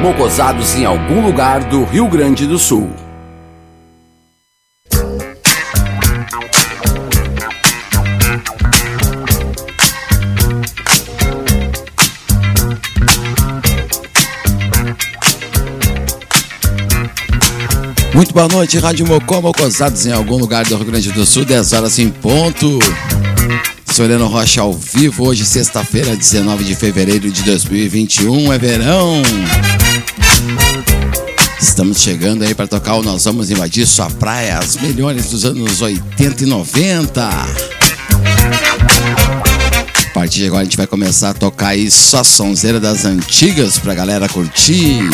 mocosados em algum lugar do Rio Grande do Sul. Muito boa noite, Rádio Mocó, Mocosados em algum lugar do Rio Grande do Sul, 10 horas em ponto. Heleno Rocha ao vivo, hoje sexta-feira, 19 de fevereiro de 2021, é verão. Estamos chegando aí para tocar o Nós Vamos Invadir Sua Praia, as melhores dos anos 80 e 90. A partir de agora a gente vai começar a tocar aí só sonzeira das antigas pra galera curtir.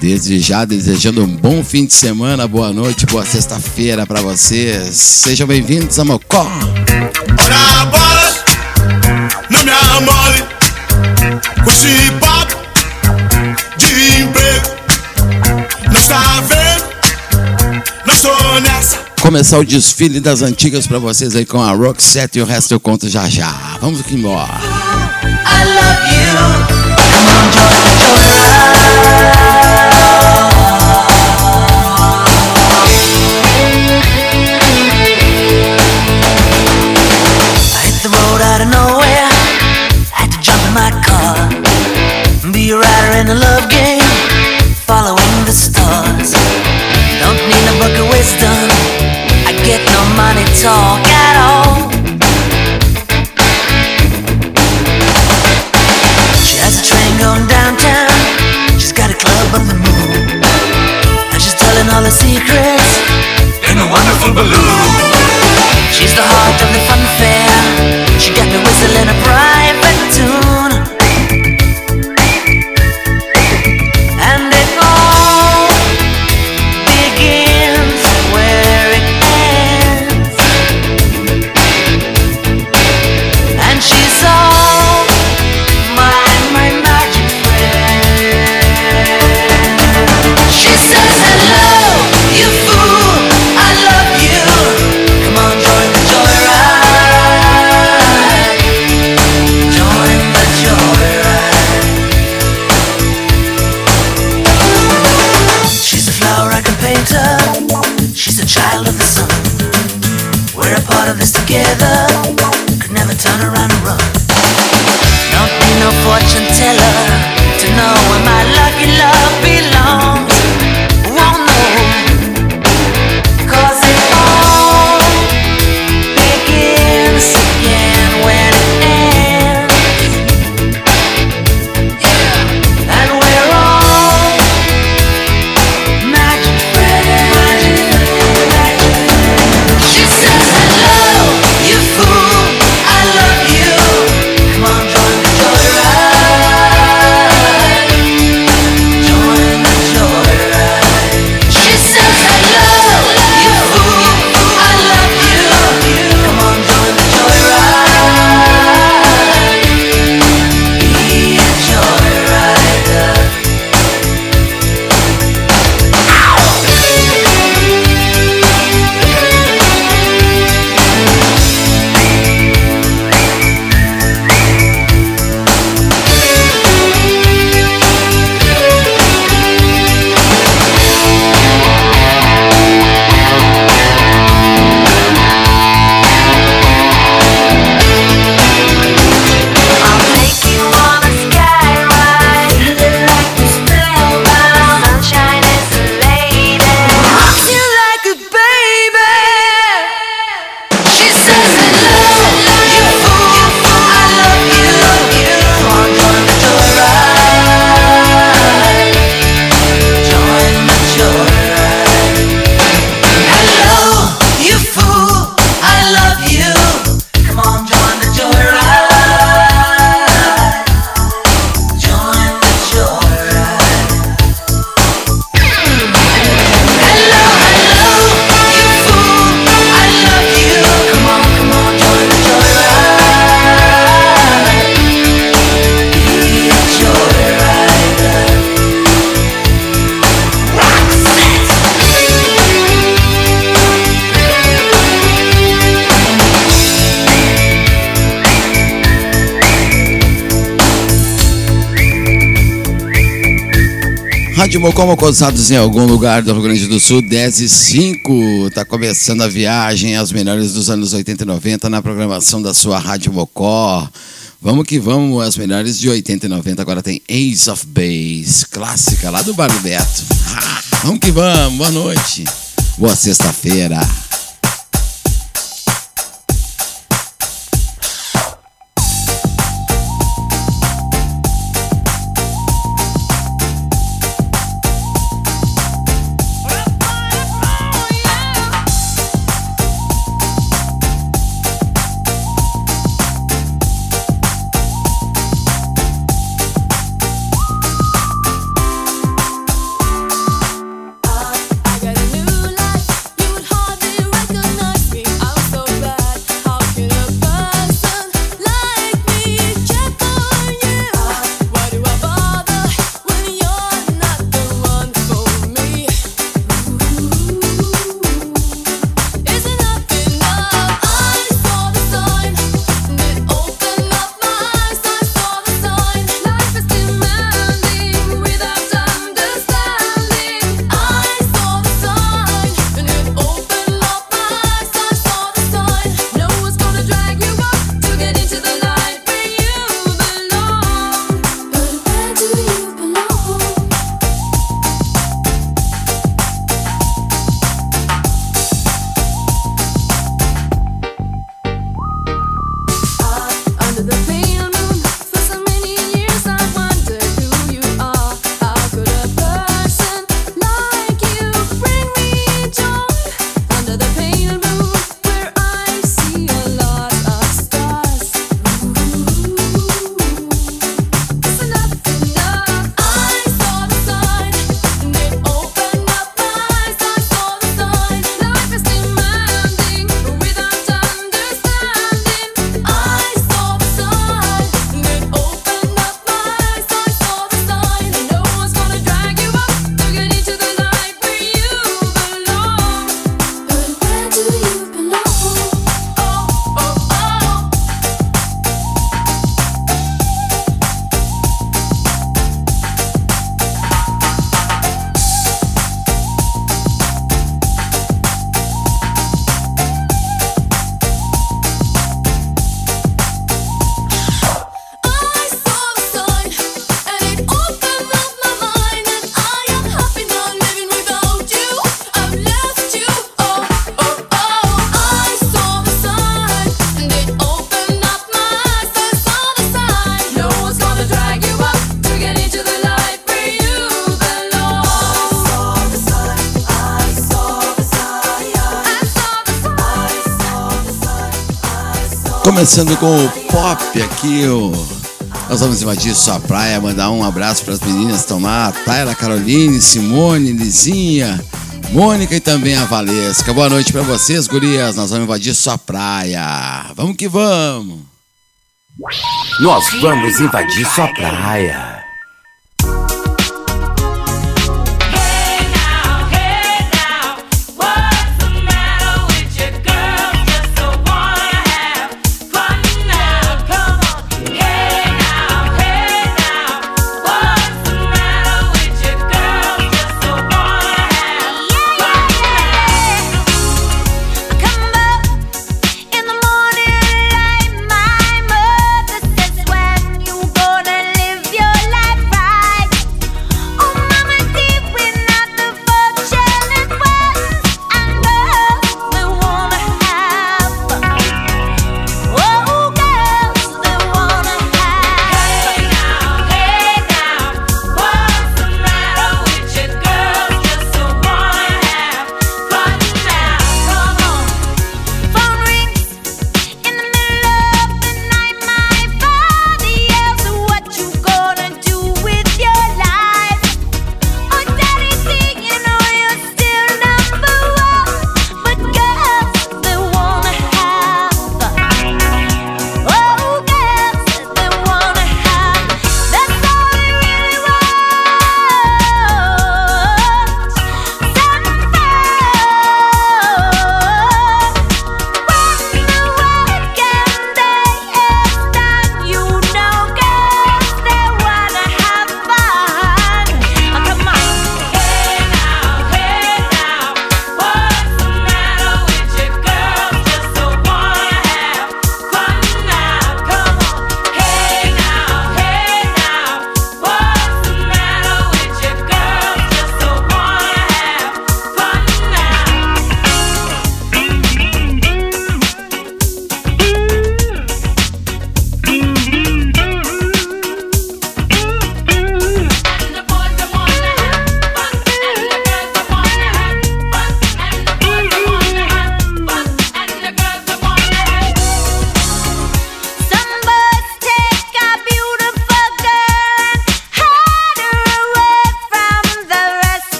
Desde já, desejando um bom fim de semana, boa noite, boa sexta-feira para vocês. Sejam bem-vindos a Mocó. Ora não me amole com esse papo de emprego. Não está vendo? Não estou nessa. Começar o desfile das antigas para vocês aí com a Roxette e o resto eu conto já já. Vamos aqui embora. I love you. wanna talk Mocó Mocosados em algum lugar do Rio Grande do Sul, 10 e 5. Tá começando a viagem aos melhores dos anos 80 e 90 na programação da sua Rádio Mocó. Vamos que vamos, as melhores de 80 e 90. Agora tem Ace of Base, clássica lá do Bar Beto. Ah, vamos que vamos, boa noite. Boa sexta-feira. Começando com o pop aqui, o... nós vamos invadir sua praia, mandar um abraço para as meninas estão lá, Tayla, Caroline, Simone, Lizinha, Mônica e também a Valesca. Boa noite para vocês, gurias. Nós vamos invadir sua praia. Vamos que vamos. Nós vamos invadir sua praia.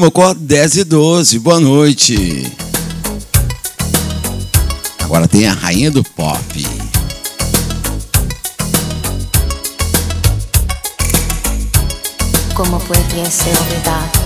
Mocó 10 e 12. Boa noite. Agora tem a rainha do pop. Como poderia ser olvidado?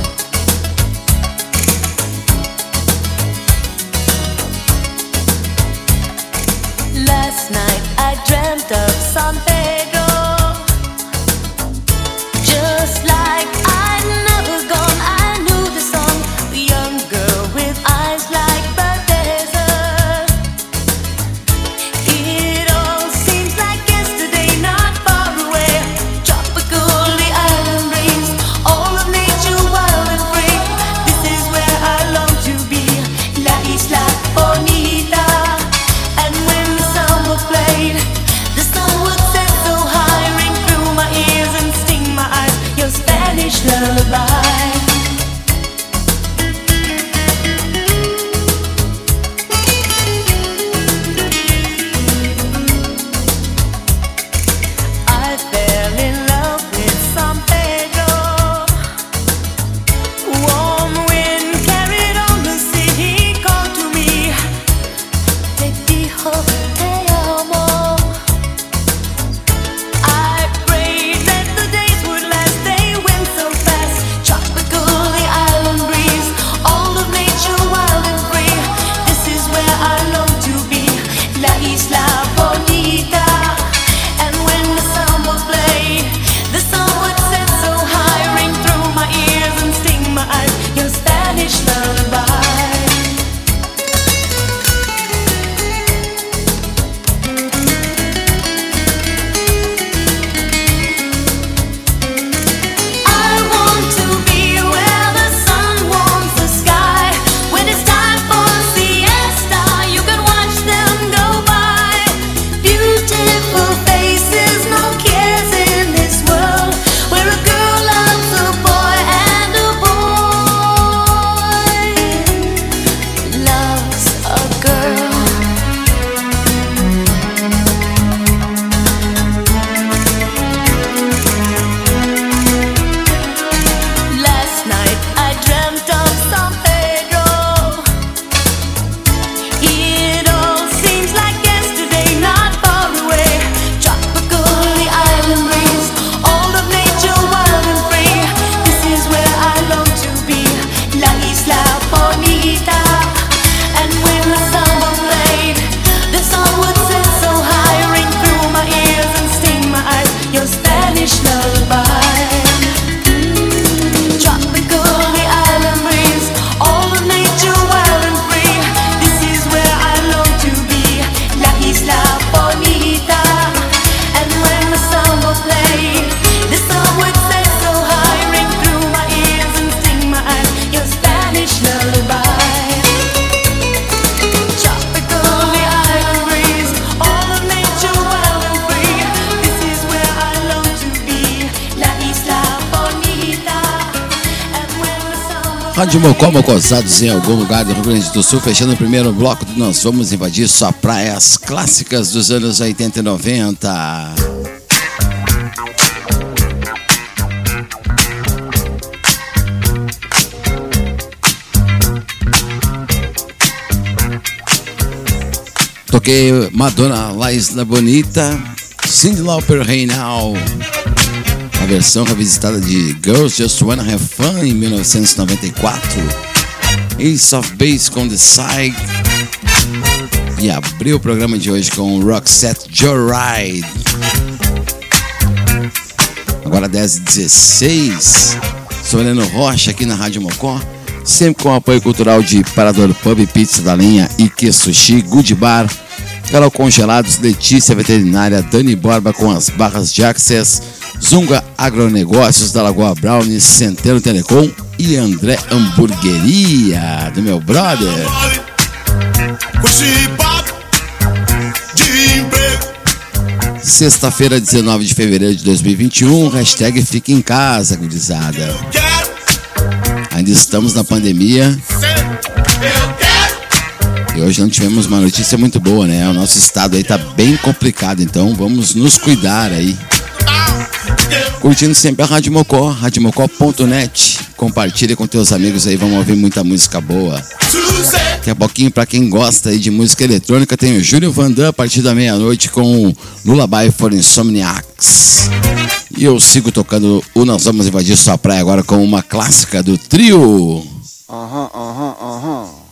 Como Mocosados em algum lugar do Rio Grande do Sul, fechando o primeiro bloco do Nós Vamos Invadir só praias clássicas dos anos 80 e 90. Toquei Madonna La Isla Bonita, Cindy Lauper Reinal a versão revisitada de Girls Just Wanna Have Fun em 1994, Ace of Base com The Side e abriu o programa de hoje com Roxette Joyride. Agora 10h16, Soleno Rocha aqui na Rádio Mocó sempre com o apoio cultural de Parador Pub Pizza da Linha, Ike Sushi, Good Bar, Carol Congelados, Letícia Veterinária, Dani Borba com as barras de access, Zunga Agronegócios da Lagoa Brownie, Centeno Telecom e André Hamburgueria, do meu brother. Sexta-feira, 19 de fevereiro de 2021, hashtag Fica em Casa, gurizada. Ainda estamos na pandemia. E hoje não tivemos uma notícia muito boa, né? O nosso estado aí tá bem complicado, então vamos nos cuidar aí. Curtindo sempre a Rádio Mocó, radiomocó.net. Compartilha com teus amigos aí, vamos ouvir muita música boa. Daqui a pouquinho, pra quem gosta aí de música eletrônica, tem o Júlio Vandam a partir da meia-noite com o Lullaby for Insomniacs. E eu sigo tocando o Nós Vamos Invadir Sua Praia agora com uma clássica do trio. Aham, aham, aham.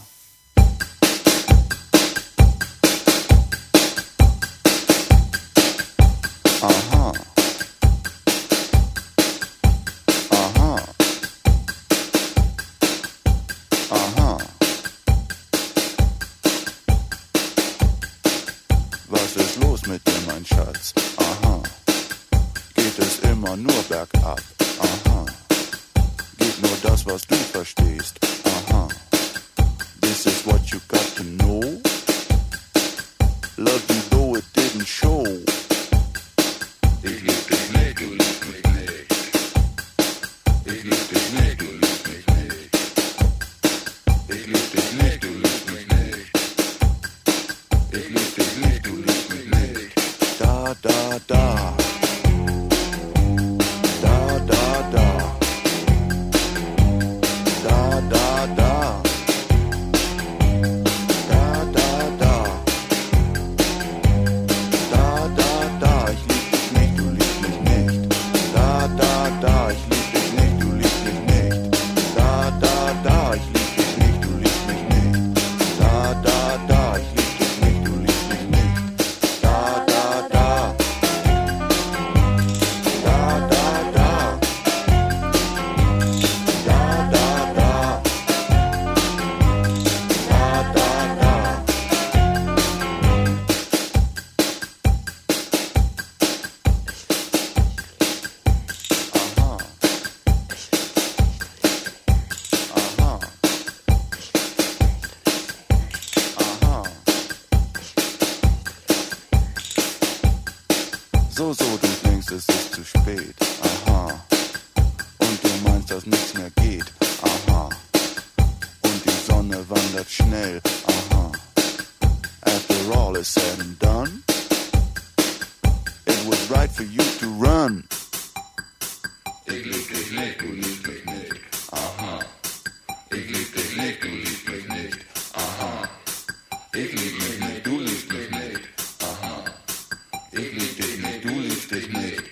Ich lieb dich nicht, du liebst dich nicht.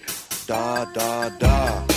Da, da, da.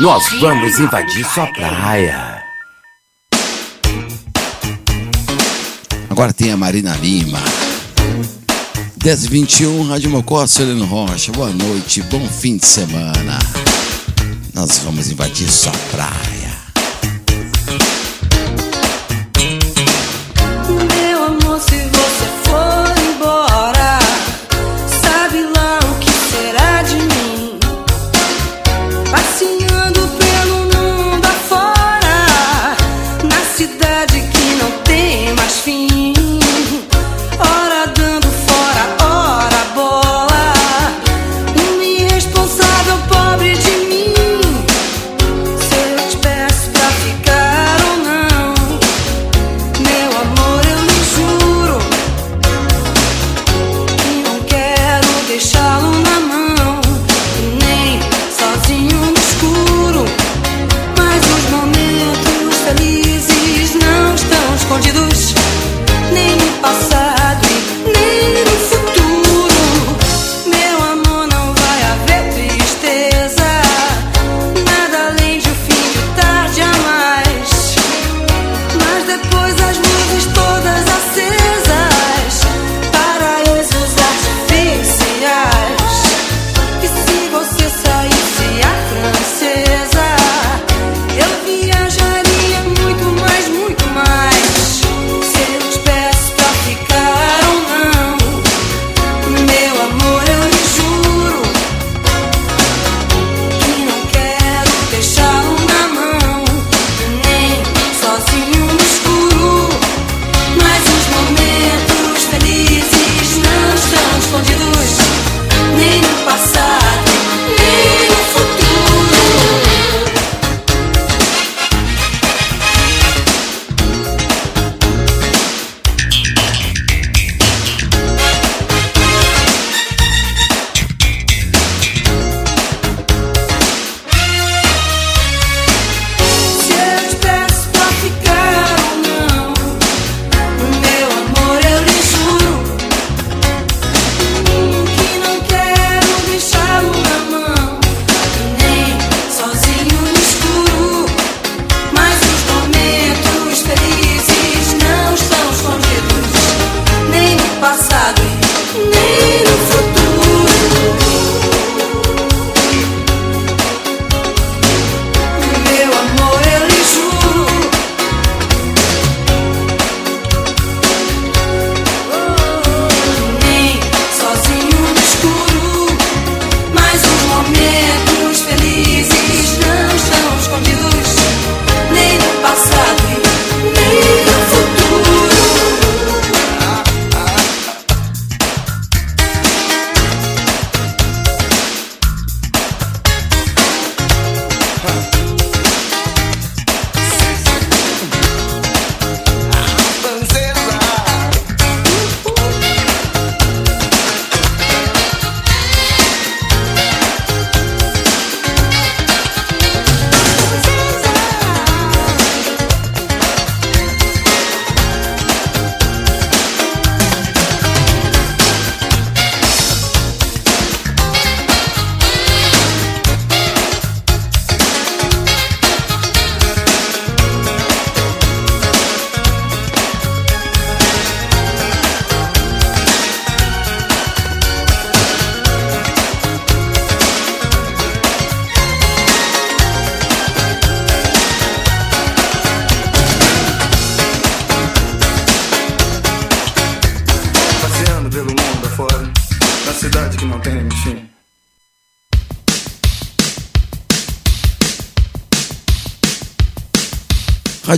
Nós vamos invadir sua praia. Agora tem a Marina Lima. 10 e 21, Rádio Mocó, Celino Rocha. Boa noite, bom fim de semana. Nós vamos invadir sua praia.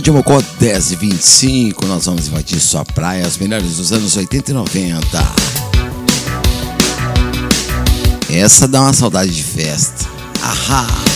Rádio Mocó 1025, nós vamos invadir sua praia, as melhores dos anos 80 e 90. Essa dá uma saudade de festa. Ahá!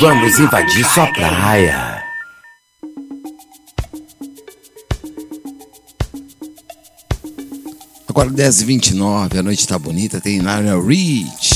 Vamos invadir sua praia. Agora 10h29, a noite tá bonita, tem Lionel Rich.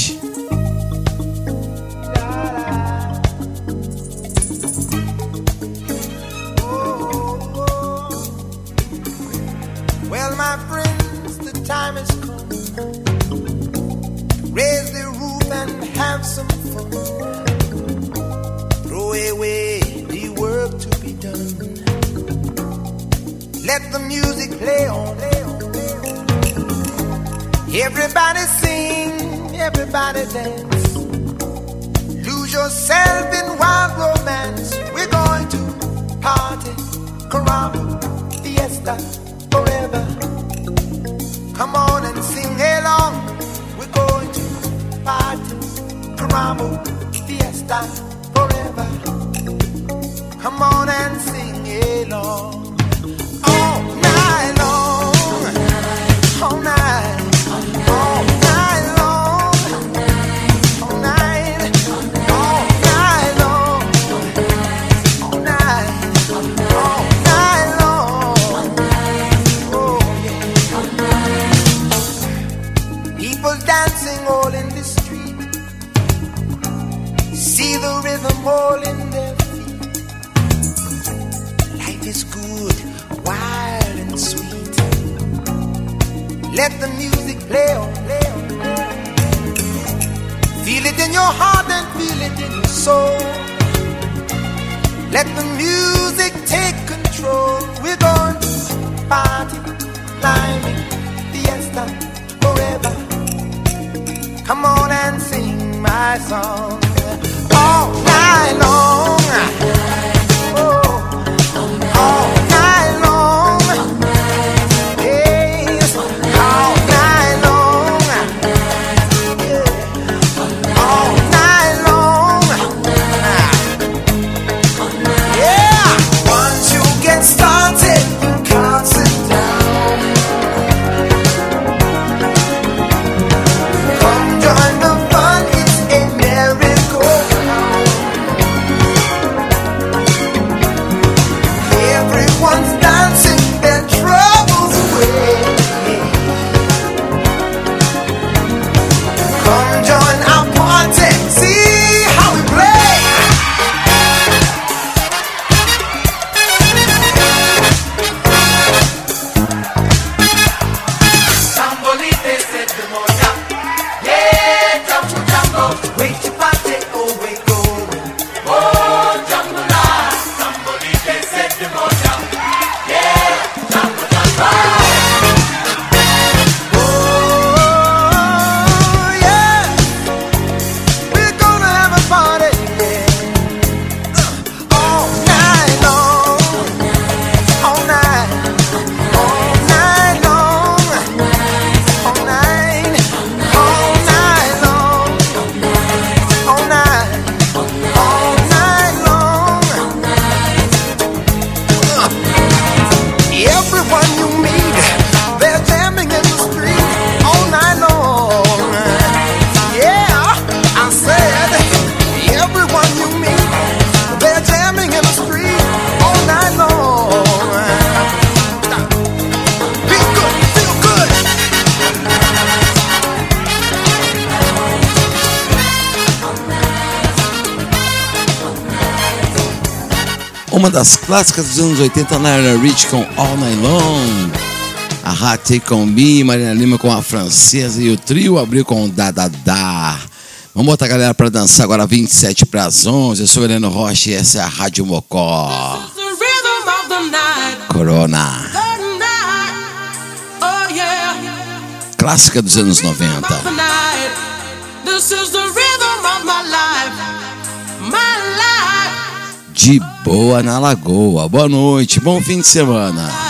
clássica dos anos 80, Naira Rich com All Night Long. A Hattie com B, Marina Lima com a francesa e o trio abriu com Dadadá. Da, da. Vamos botar a galera para dançar agora 27 para as 11. Eu sou Heleno Rocha e essa é a Rádio Mocó. Corona. Clássica dos anos 90. boa na lagoa. Boa noite, bom fim de semana.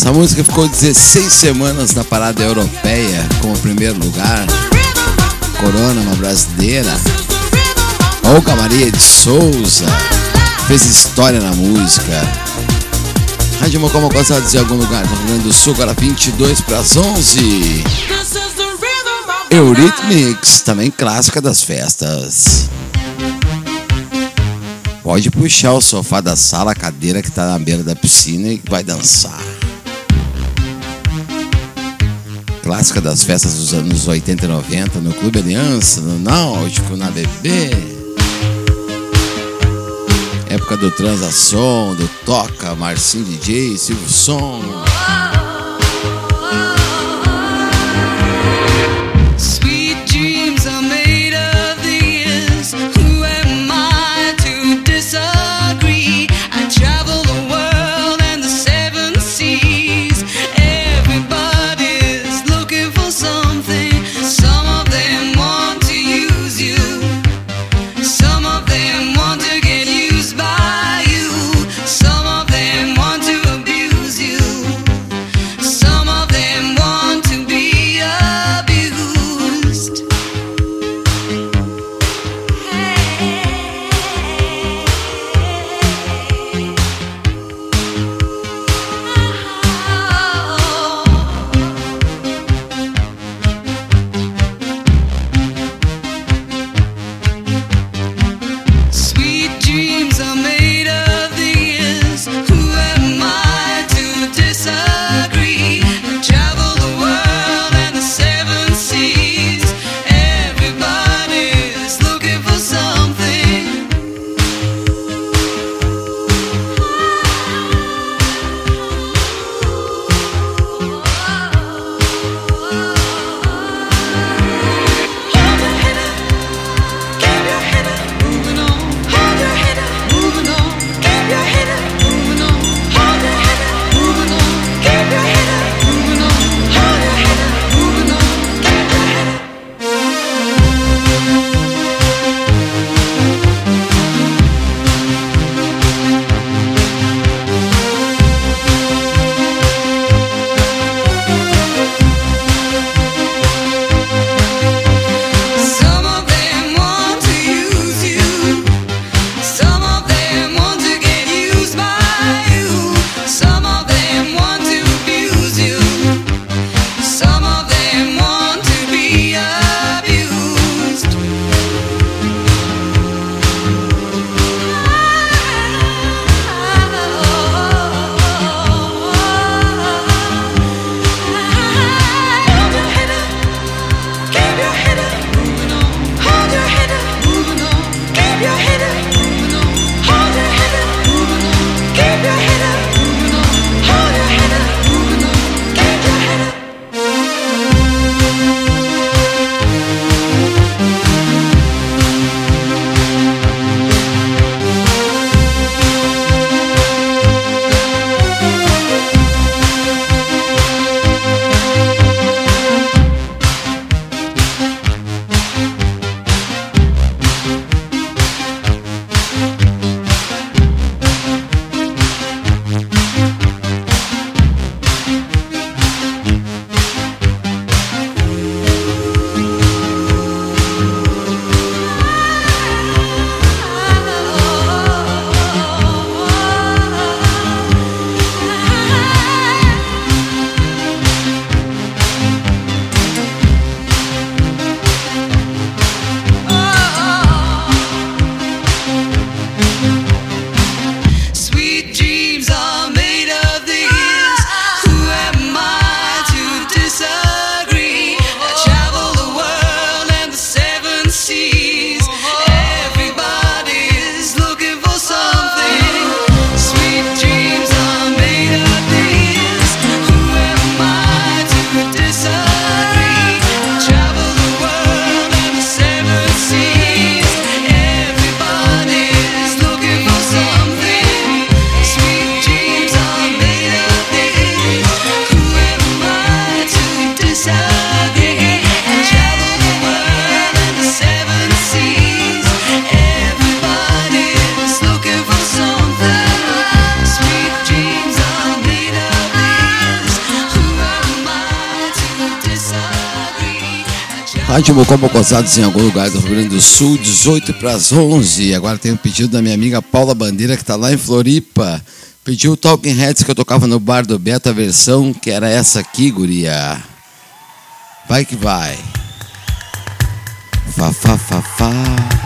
Essa música ficou 16 semanas na parada europeia com o primeiro lugar. Corona, uma brasileira. Olga Maria de Souza fez história na música. Rádio Mocoma Cosados em algum lugar do Rio Grande do Sul, agora 22 para as 11. This is the rhythm of the Eurythmics, também clássica das festas. Pode puxar o sofá da sala, a cadeira que tá na beira da piscina e vai dançar. Clássica das festas dos anos 80 e 90 no Clube Aliança, no Náutico, na BB. Época do Transação, do Toca, Marcinho DJ, Silvio Som. como gozados em algum lugar do Rio Grande do Sul, 18 para as 11. Agora tem um pedido da minha amiga Paula Bandeira, que está lá em Floripa. Pediu o Talking Heads que eu tocava no bar do Beto, a versão que era essa aqui, guria. Vai que vai. Fá, fá, fá, fá.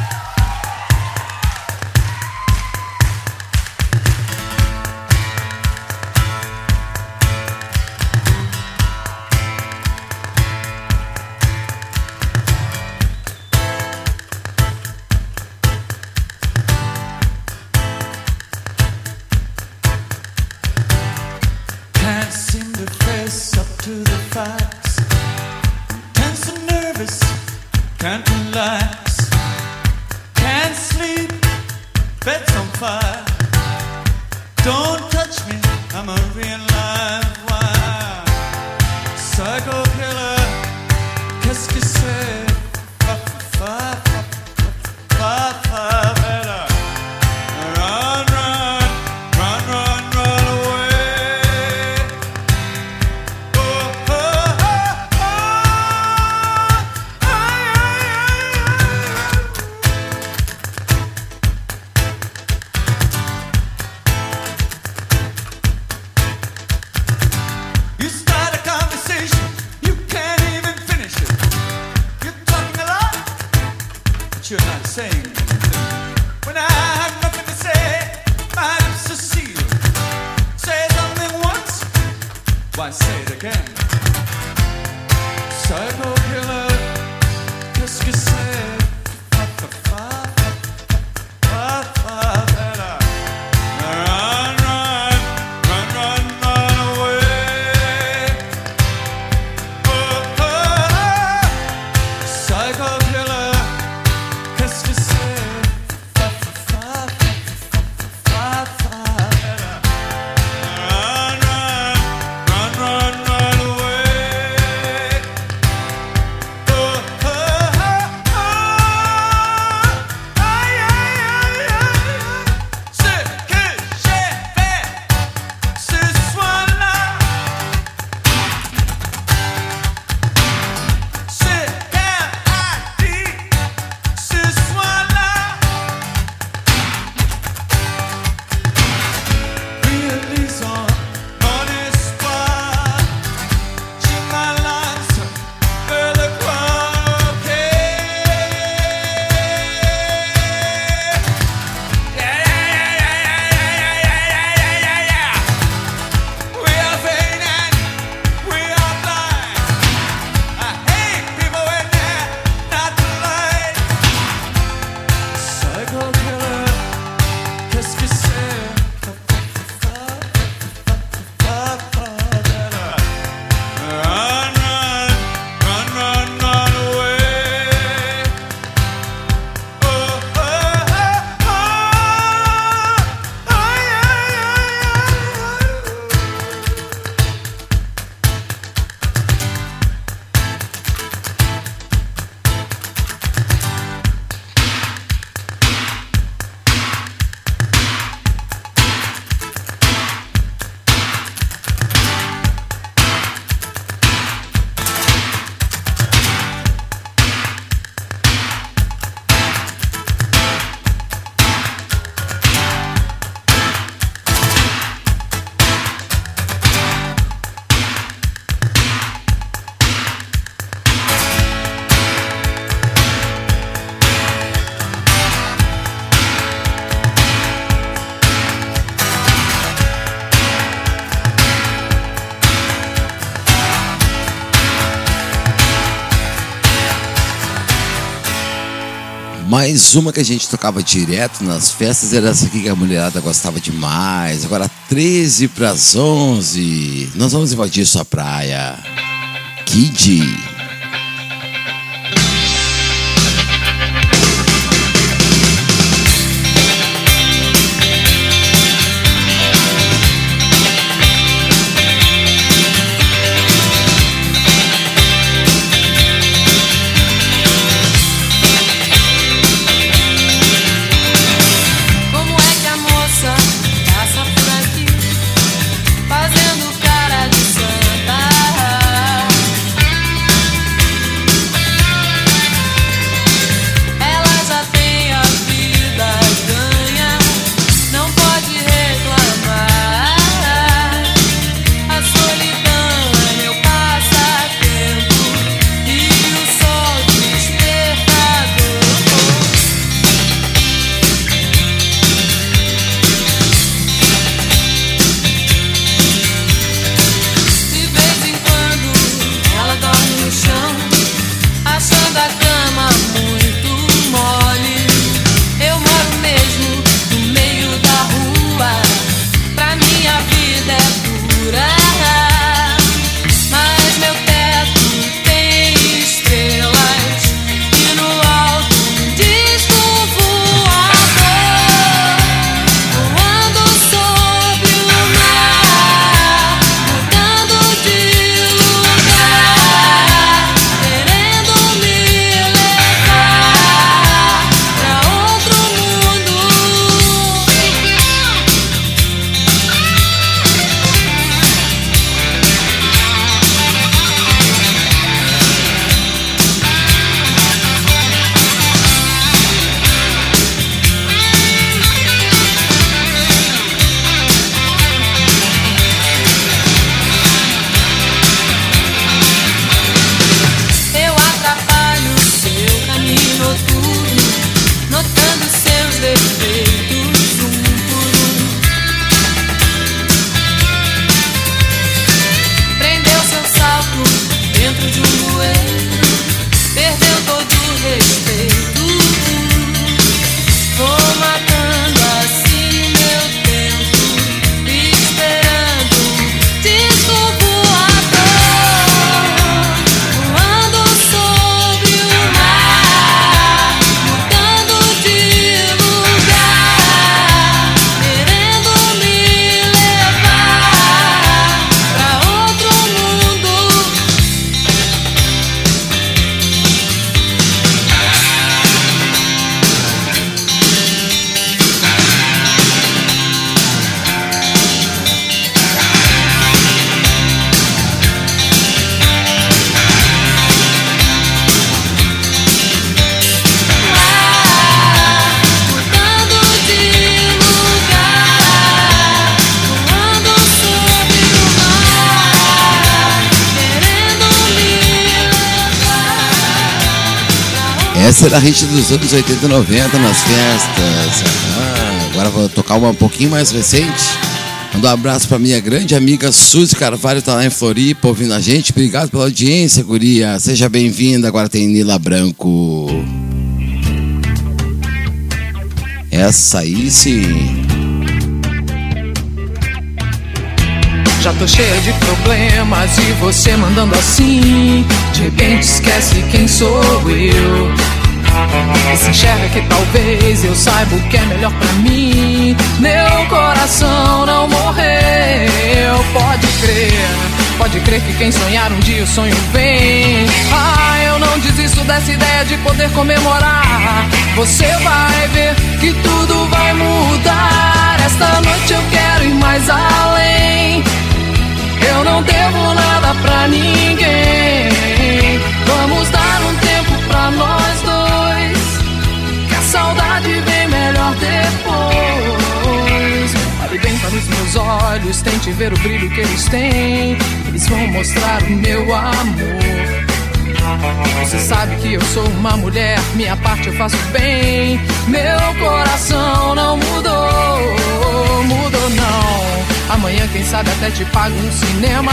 Mas uma que a gente tocava direto nas festas era essa aqui que a mulherada gostava demais. Agora 13 para as 11. Nós vamos invadir sua praia. Kid. A hit dos anos 80 e 90 nas festas. Ah, agora vou tocar uma um pouquinho mais recente. Manda um abraço pra minha grande amiga Suzy Carvalho, tá lá em Floripa ouvindo a gente. Obrigado pela audiência, guria. Seja bem-vinda. Agora tem Nila Branco. Essa aí sim. Já tô cheia de problemas e você mandando assim. De repente esquece quem sou eu. E se enxerga que talvez eu saiba o que é melhor pra mim. Meu coração não morreu, pode crer. Pode crer que quem sonhar um dia o sonho vem. Ah, eu não desisto dessa ideia de poder comemorar. Você vai ver que tudo vai mudar. Esta noite eu quero ir mais além. Eu não devo nada pra ninguém. Vamos dar olhos, tente ver o brilho que eles têm. Eles vão mostrar o meu amor. Você sabe que eu sou uma mulher, minha parte eu faço bem. Meu coração não mudou, mudou não. Amanhã, quem sabe, até te pago um cinema.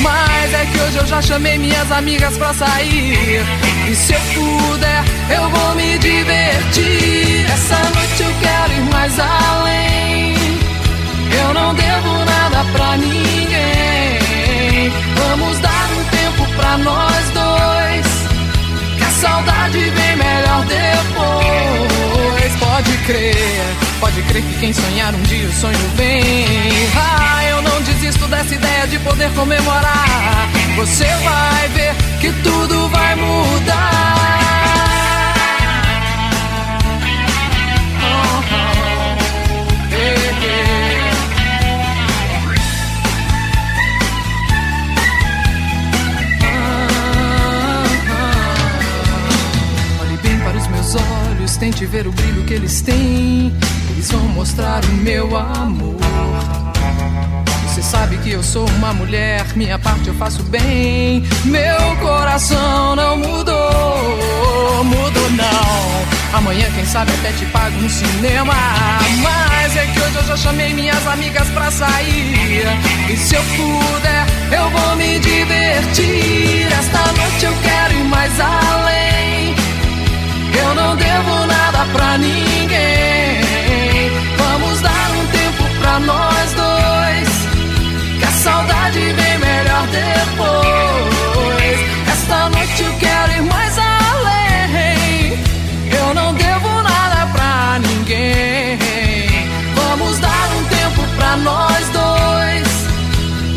Mas é que hoje eu já chamei minhas amigas pra sair. E se eu puder, eu vou me divertir. Essa noite eu quero ir mais além. Eu não devo nada pra ninguém. Vamos dar um tempo pra nós dois. Que a saudade vem melhor depois. Pode crer, pode crer que quem sonhar um dia o sonho vem. Ah, eu não desisto dessa ideia de poder comemorar. Você vai ver que tudo vai mudar. Oh, oh, olhos, tente ver o brilho que eles têm. Eles vão mostrar o meu amor. Você sabe que eu sou uma mulher, minha parte eu faço bem. Meu coração não mudou, mudou não. Amanhã, quem sabe, até te pago um cinema. Mas é que hoje eu já chamei minhas amigas pra sair. E se eu puder, eu vou me divertir. Esta noite eu quero ir mais além. Eu não devo nada pra ninguém. Vamos dar um tempo pra nós dois. Que a saudade vem melhor depois. Esta noite eu quero ir mais além. Eu não devo nada pra ninguém. Vamos dar um tempo pra nós dois.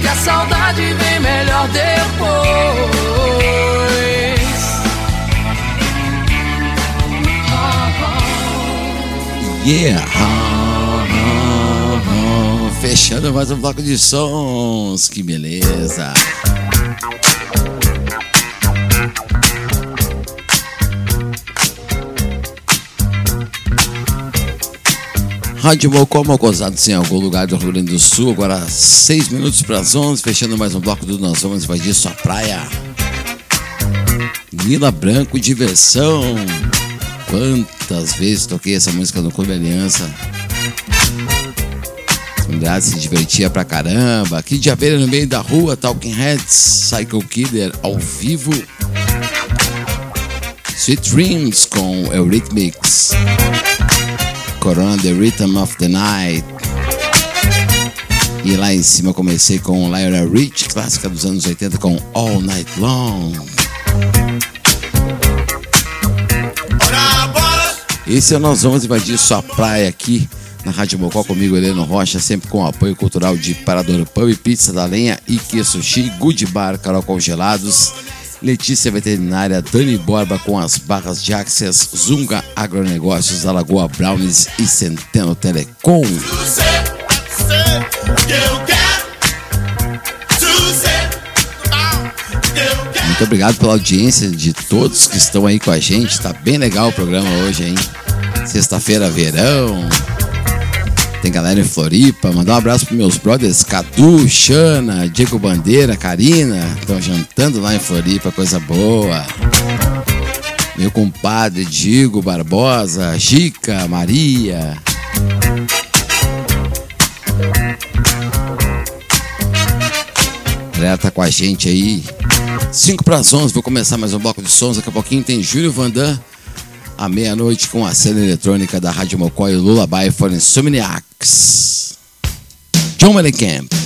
Que a saudade vem melhor depois. Yeah! Ah, ah, ah. Fechando mais um bloco de sons, que beleza! Rádio Mocó Mocosados em algum lugar do Rio Grande do Sul, agora 6 minutos para as 11, fechando mais um bloco do Nós Vamos Invadir Sua Praia. Nila Branco, diversão. Quantas vezes toquei essa música no Clube Aliança. As se divertia pra caramba. Aqui de abelha no meio da rua, Talking Heads, Psycho Killer ao vivo. Sweet Dreams com Eurythmics. Corona The Rhythm of the Night. E lá em cima comecei com Lionel Rich, clássica dos anos 80 com All Night Long. Esse é o Nós Vamos Invadir Sua Praia aqui na Rádio Mocó comigo, Heleno Rocha, sempre com apoio cultural de Parador Pub e Pizza da Lenha, Ike Sushi, Good Bar, Carol Congelados, Letícia Veterinária, Dani Borba com as barras de Access, Zunga Agronegócios, Alagoa Brownies e Centeno Telecom. Muito obrigado pela audiência de todos que estão aí com a gente. Tá bem legal o programa hoje, hein? Sexta-feira, verão. Tem galera em Floripa. Mandar um abraço para meus brothers Cadu, Xana, Diego Bandeira, Karina. Estão jantando lá em Floripa, coisa boa. Meu compadre Diego Barbosa, Jica, Maria. A galera tá com a gente aí 5 para as 11, vou começar mais um bloco de sons. Daqui a pouquinho tem Júlio Vandan, à meia-noite, com a cena eletrônica da Rádio Mocó e Lullaby for Insomniacs. John Mellencamp.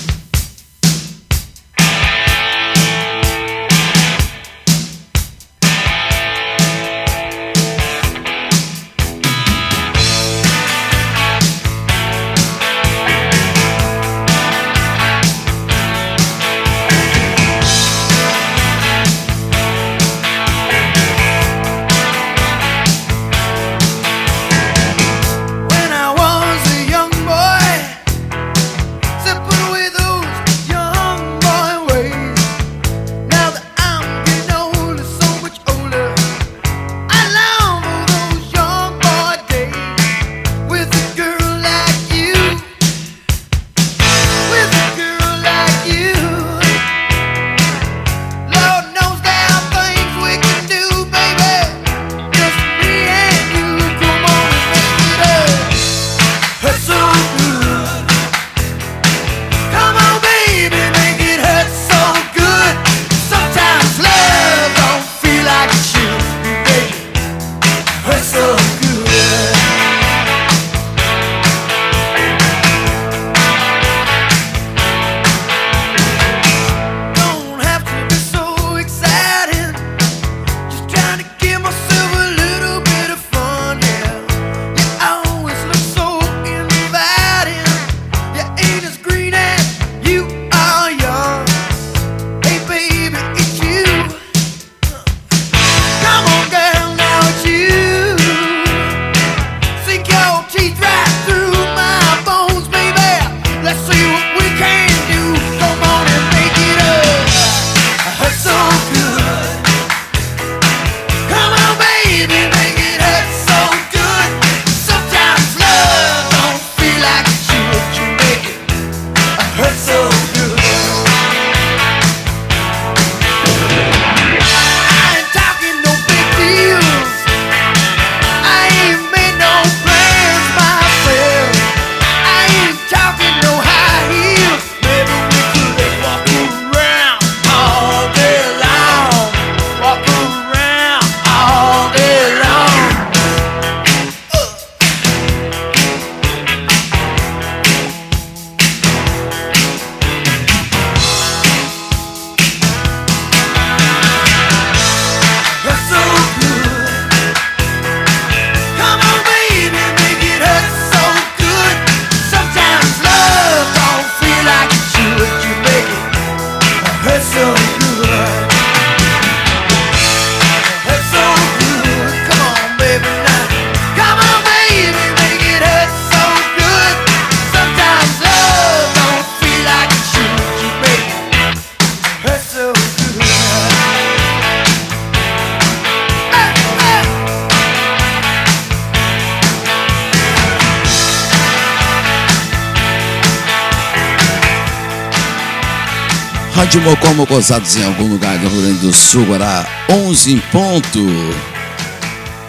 Ritmo como gozados em algum lugar do Rio Grande do Sul, Guará, 11 em ponto.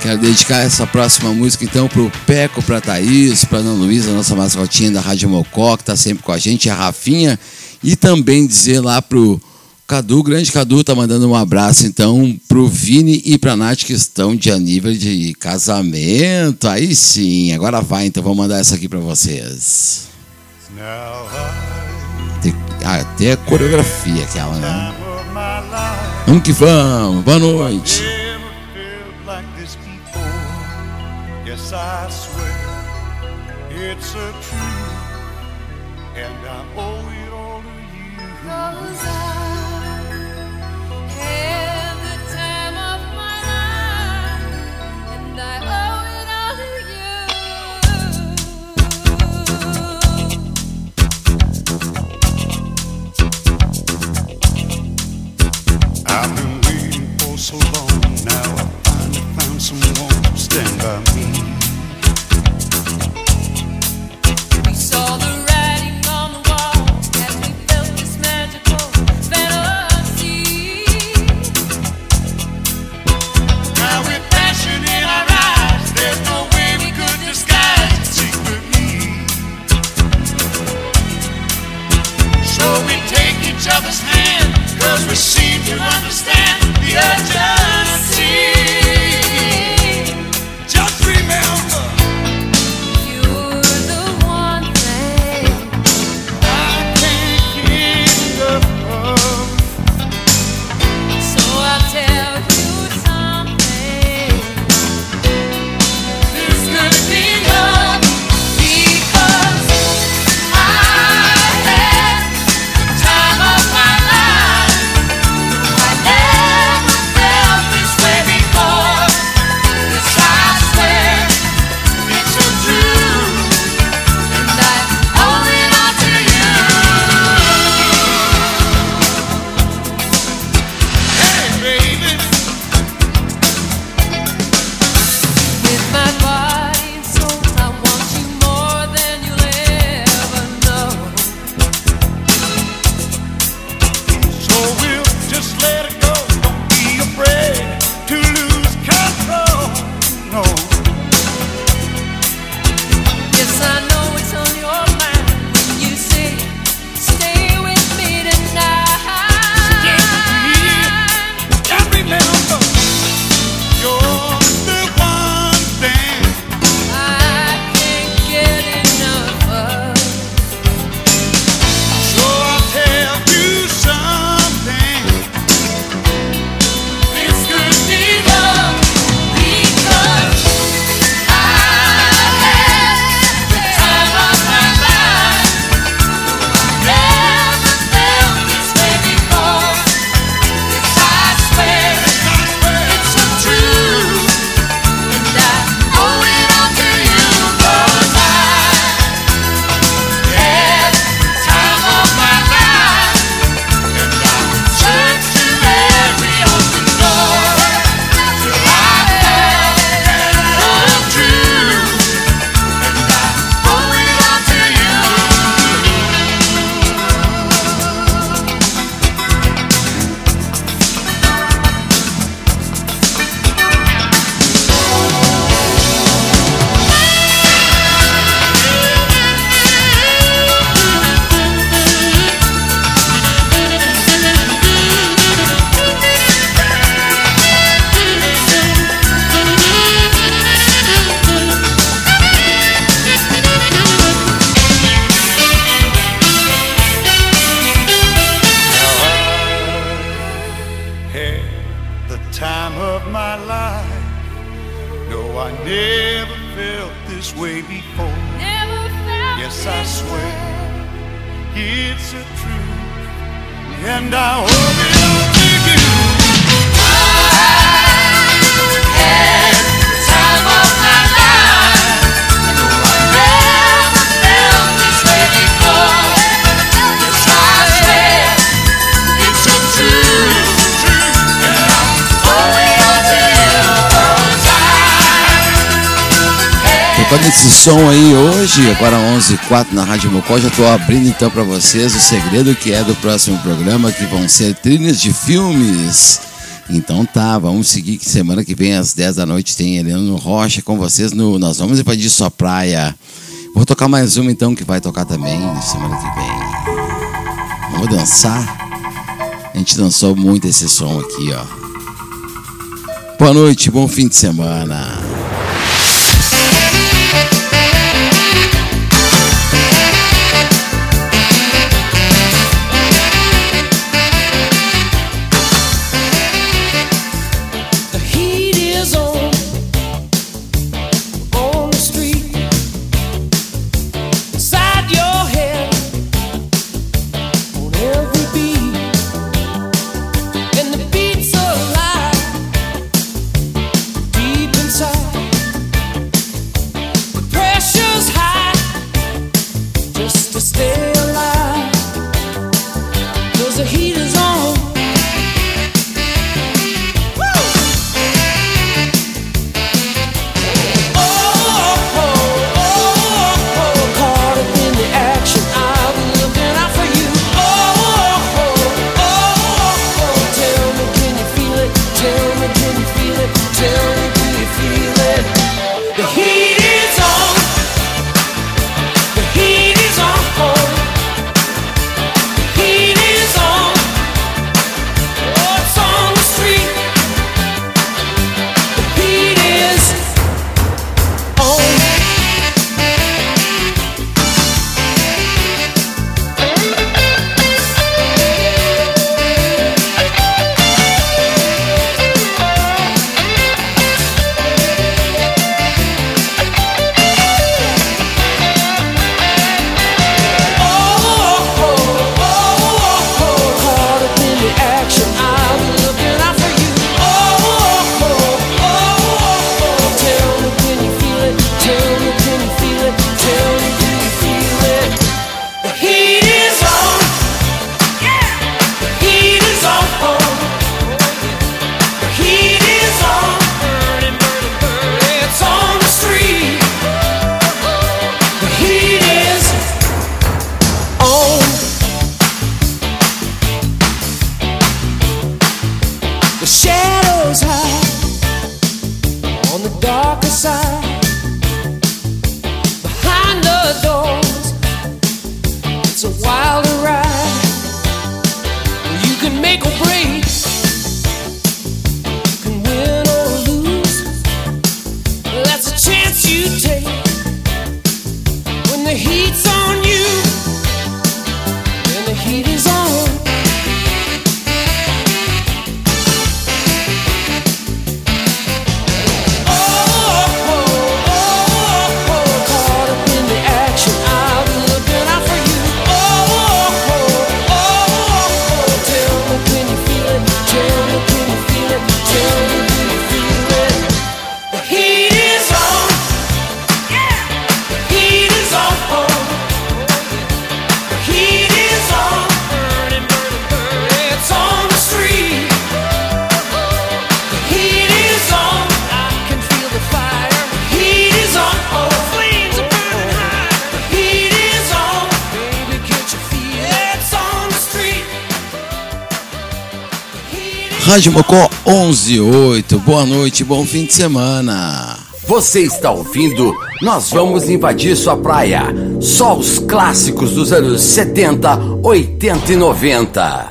Quero dedicar essa próxima música então pro Peco, pra Thaís, pra Ana Luísa, nossa mascotinha da Rádio Mocó, que tá sempre com a gente, a Rafinha. E também dizer lá pro Cadu, grande Cadu, tá mandando um abraço então pro Vini e pra Nath que estão de nível de casamento. Aí sim, agora vai, então vou mandar essa aqui pra vocês. Now até coreografia aquela, é né? Vamos que vamos, boa noite. Hey. so long. Now I finally found someone to stand by me. We saw. Cause we seem to understand the urgency. Tá tocando esse som aí hoje, agora 11 h 04 na Rádio Mocó. Já estou abrindo então para vocês o segredo que é do próximo programa, que vão ser trilhas de filmes. Então tá, vamos seguir que semana que vem às 10 da noite tem Heleno Rocha com vocês no Nós Vamos Invadir Sua Praia. Vou tocar mais uma então que vai tocar também na semana que vem. Vamos dançar? A gente dançou muito esse som aqui, ó. Boa noite, bom fim de semana. Rádio Mocó 118. Boa noite, bom fim de semana. Você está ouvindo? Nós vamos invadir sua praia. Só os clássicos dos anos 70, 80 e 90.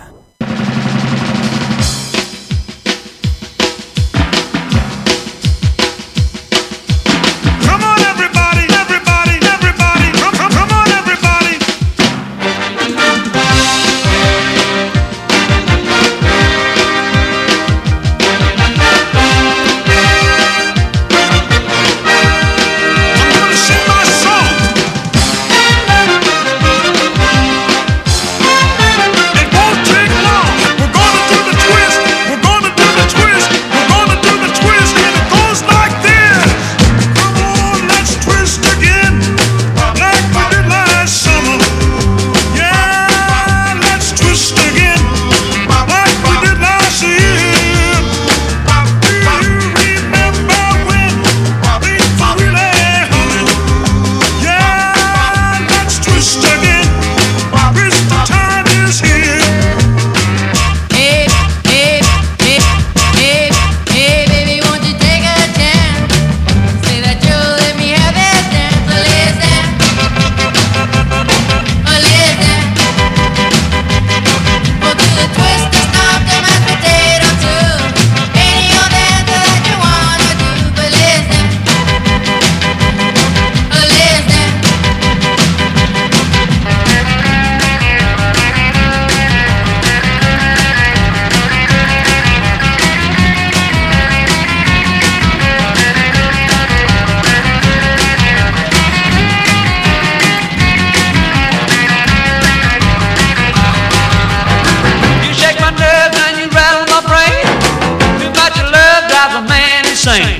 same.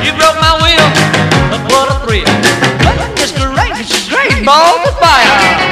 You broke my will, but what a thrill. Well, Mr. Ranger, great ball of fire.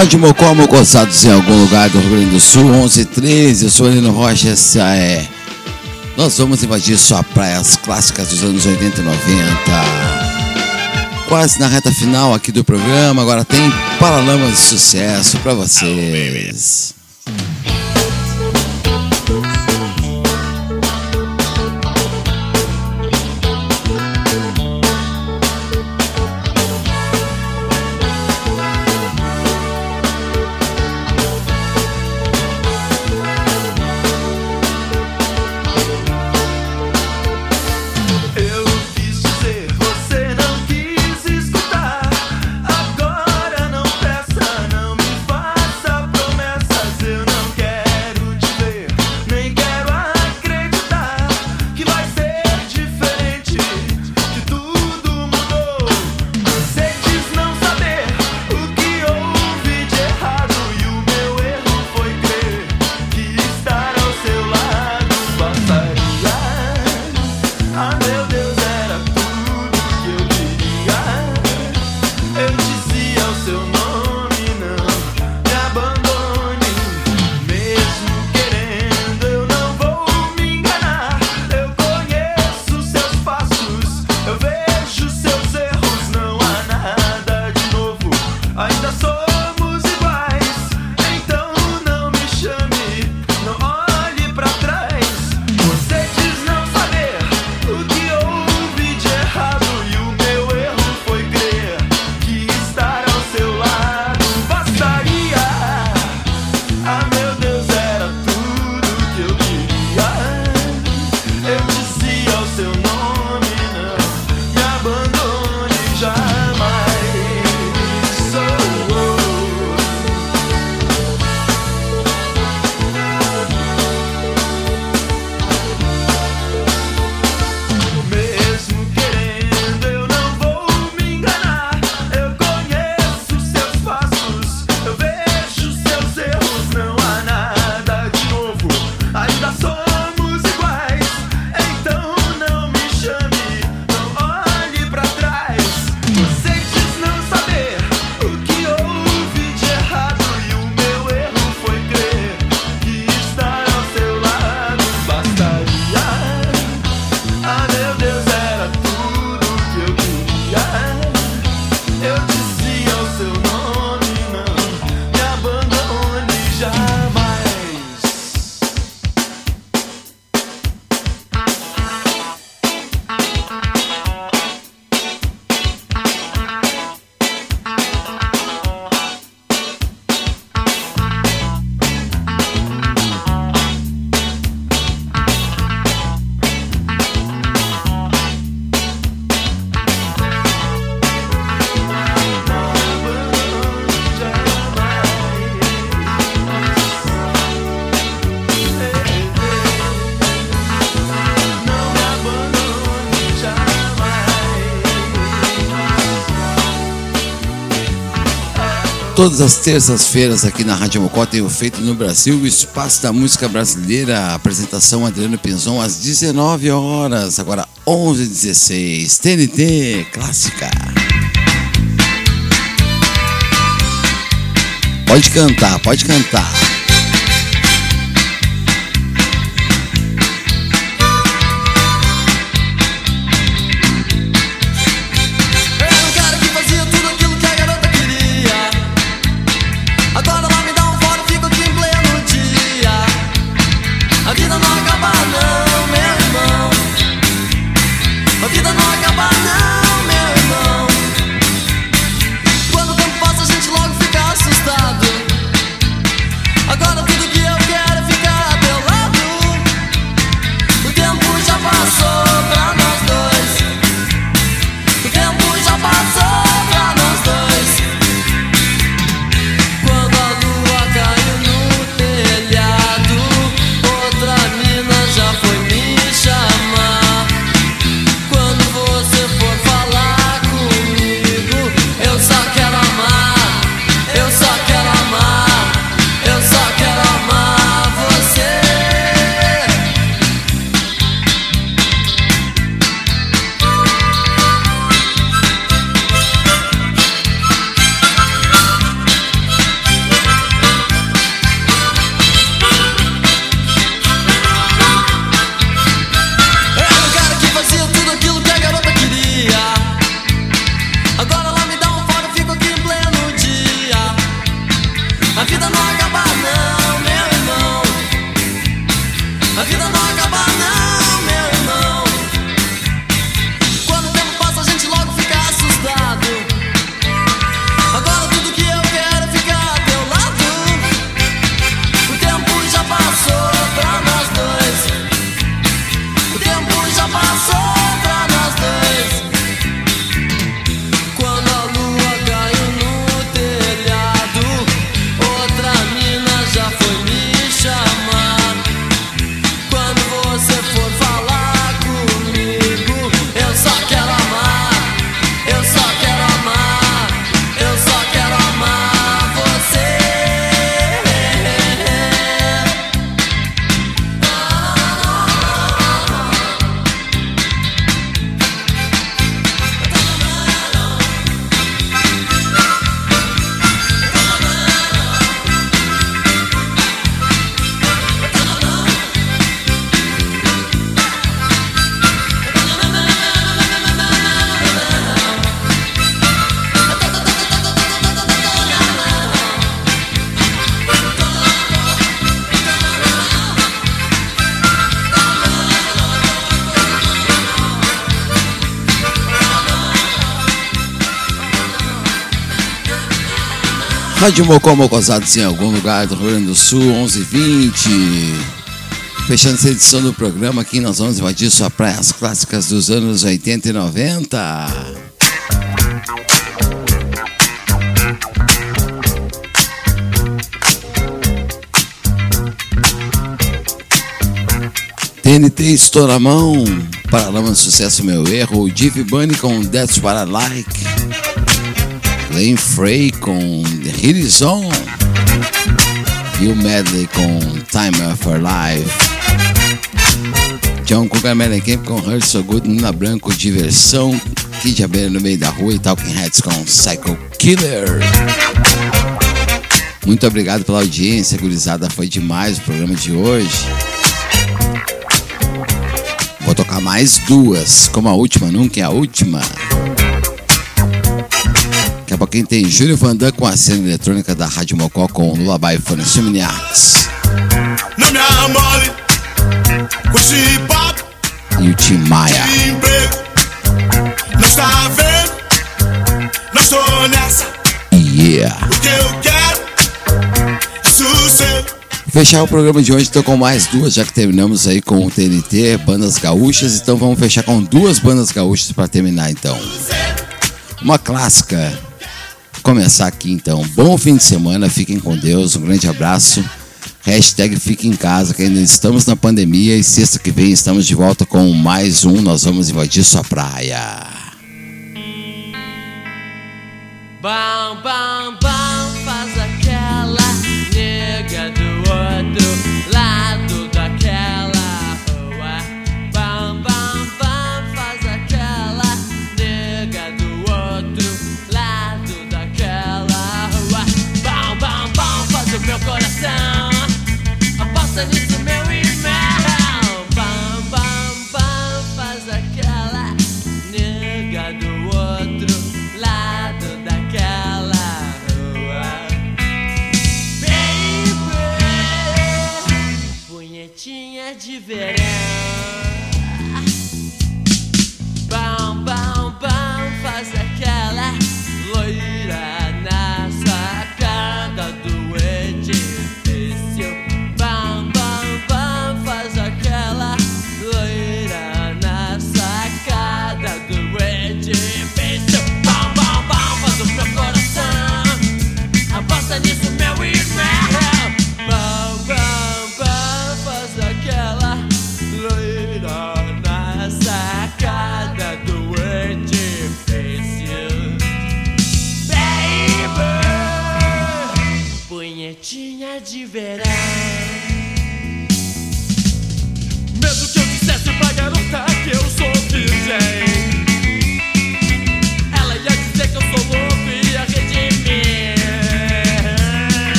Rádio Mocó, Mocosados em algum lugar do Rio Grande do Sul, 1113, Solino Rocha, SAE. É, nós vamos invadir sua praia, as clássicas dos anos 80 e 90. Quase na reta final aqui do programa, agora tem Paralamas de Sucesso para vocês. Todas as terças-feiras aqui na Rádio Mocó tem o Feito no Brasil, o Espaço da Música Brasileira. Apresentação Adriano Pinzon às 19 horas, agora 11h16. TNT Clássica. Pode cantar, pode cantar. Rádio Mocó Mocosados em algum lugar do Rio Grande do Sul, 11h20. Fechando essa edição do programa aqui, nós vamos invadir sua praia, as clássicas dos anos 80 e 90. TNT estou na mão, Paralama de Sucesso Meu Erro, Div Bunny com That's What I Like, Glenn Frey com Hit Is On e o Medley com Time of Life. John Cougar Mellencamp com Hurt So Good, Nina Branco, Diversão, Kid Abelha no meio da rua e Talking Heads com Psycho Killer. Muito obrigado pela audiência, gurizada. Foi demais o programa de hoje. Vou tocar mais duas, como a última nunca é a última. Pouquinho tem Júlio Vandan com a cena eletrônica da Rádio Mocó com o Lullaby Fone esse papo E o Tim Maia. vendo? Nessa. Yeah. O que eu quero é sossego. Fechar o programa de hoje então com mais duas, já que terminamos aí com o TNT, bandas gaúchas, então vamos fechar com duas bandas gaúchas para terminar então. Uma clássica. Começar aqui então. Bom fim de semana, fiquem com Deus, um grande abraço. Hashtag fique em casa, que ainda estamos na pandemia e sexta que vem estamos de volta com mais um. Nós vamos invadir sua praia. Bam, bam, bam,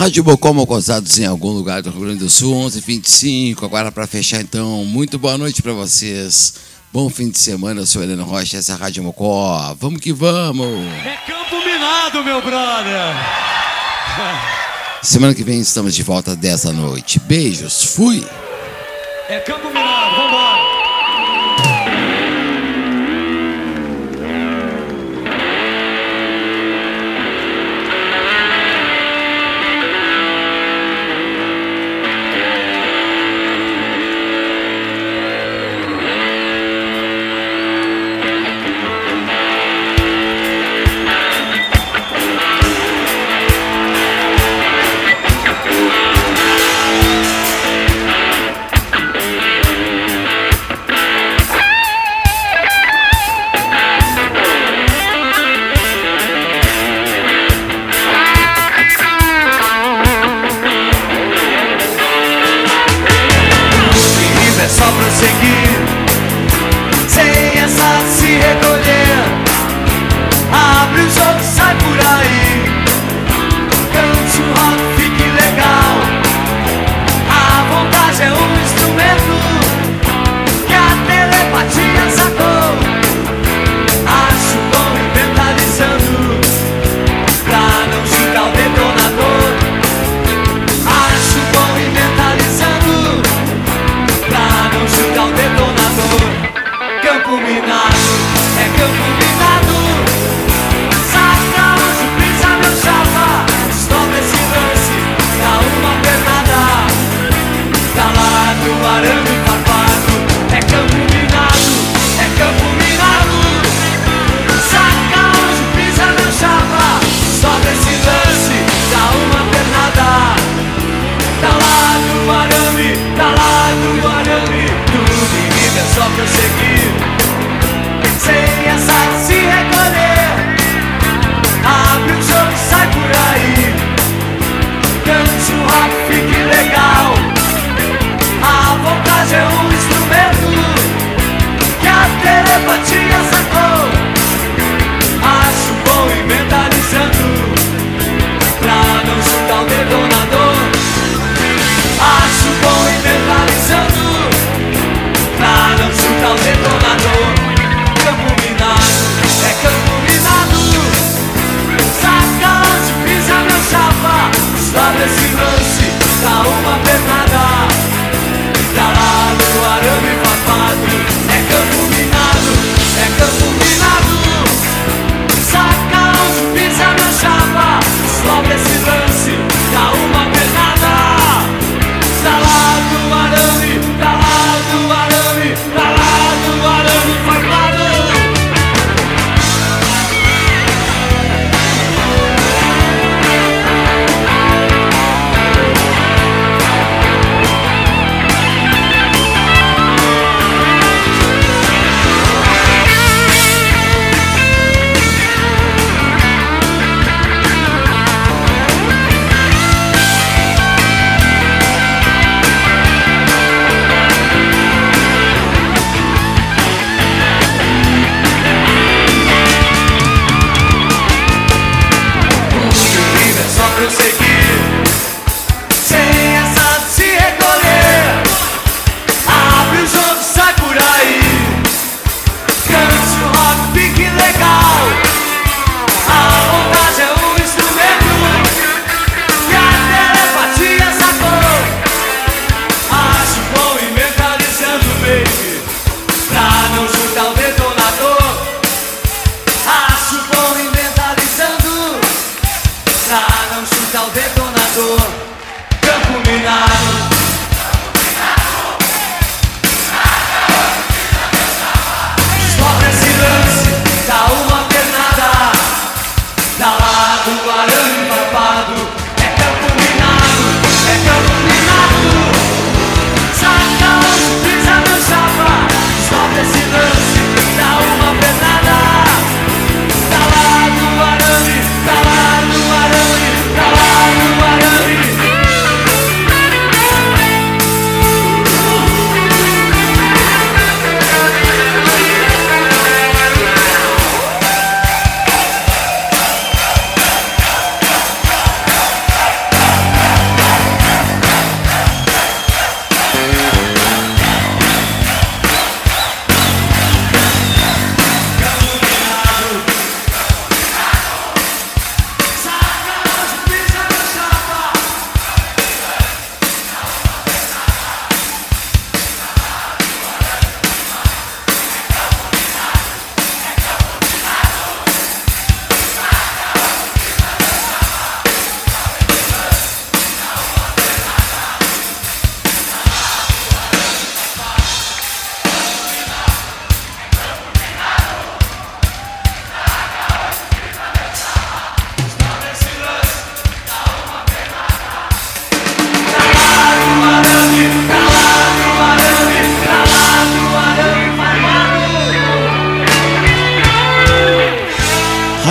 Rádio Bocó Mocosados em algum lugar do Rio Grande do Sul, 11h25. Agora para fechar então, muito boa noite para vocês. Bom fim de semana, eu sou Helena Rocha, essa é a Rádio Mocó. Vamos que vamos! É campo minado, meu brother! Semana que vem estamos de volta às 10 da noite. Beijos, fui! É campo minado, vamos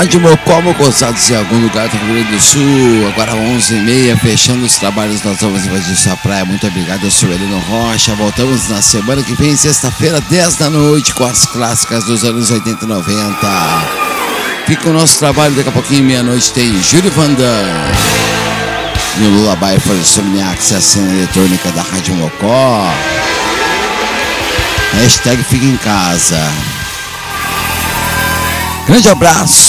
Rádio Mocó, Mocosados em algum lugar do Rio Grande do Sul. Agora 11h30, fechando os trabalhos. Nós vamos invadir sua praia. Muito obrigado, eu sou Heleno Rocha. Voltamos na semana que vem, sexta-feira, 10 da noite, com as clássicas dos anos 80 e 90. Fica o nosso trabalho, daqui a pouquinho, meia-noite, tem Júlio Vandan. E o Lullaby for Insomniacs, a cena eletrônica da Rádio Mocó. Hashtag fica em casa. Grande abraço.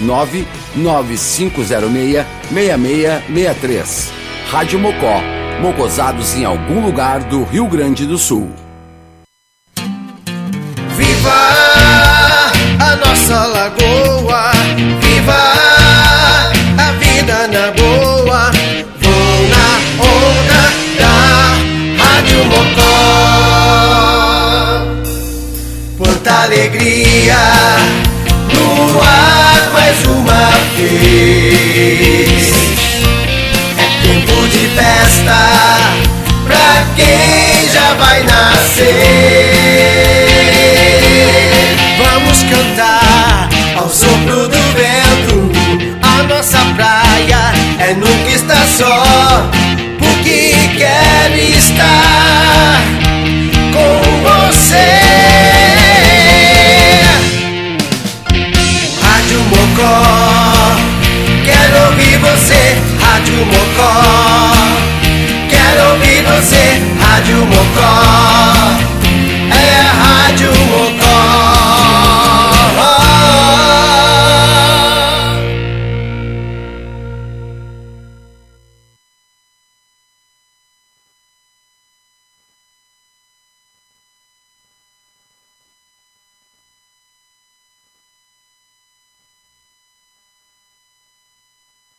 51995066663. Rádio Mocó, mocosados em algum lugar do Rio Grande do Sul. Viva a nossa lagoa, viva a vida na boa. Vou na onda da Rádio Mocó. Quanta alegria no ar mais uma vez. É tempo de festa pra quem já vai nascer. Vamos cantar ao sopro Rádio Mocó. Quero ouvir você, Rádio Mocó.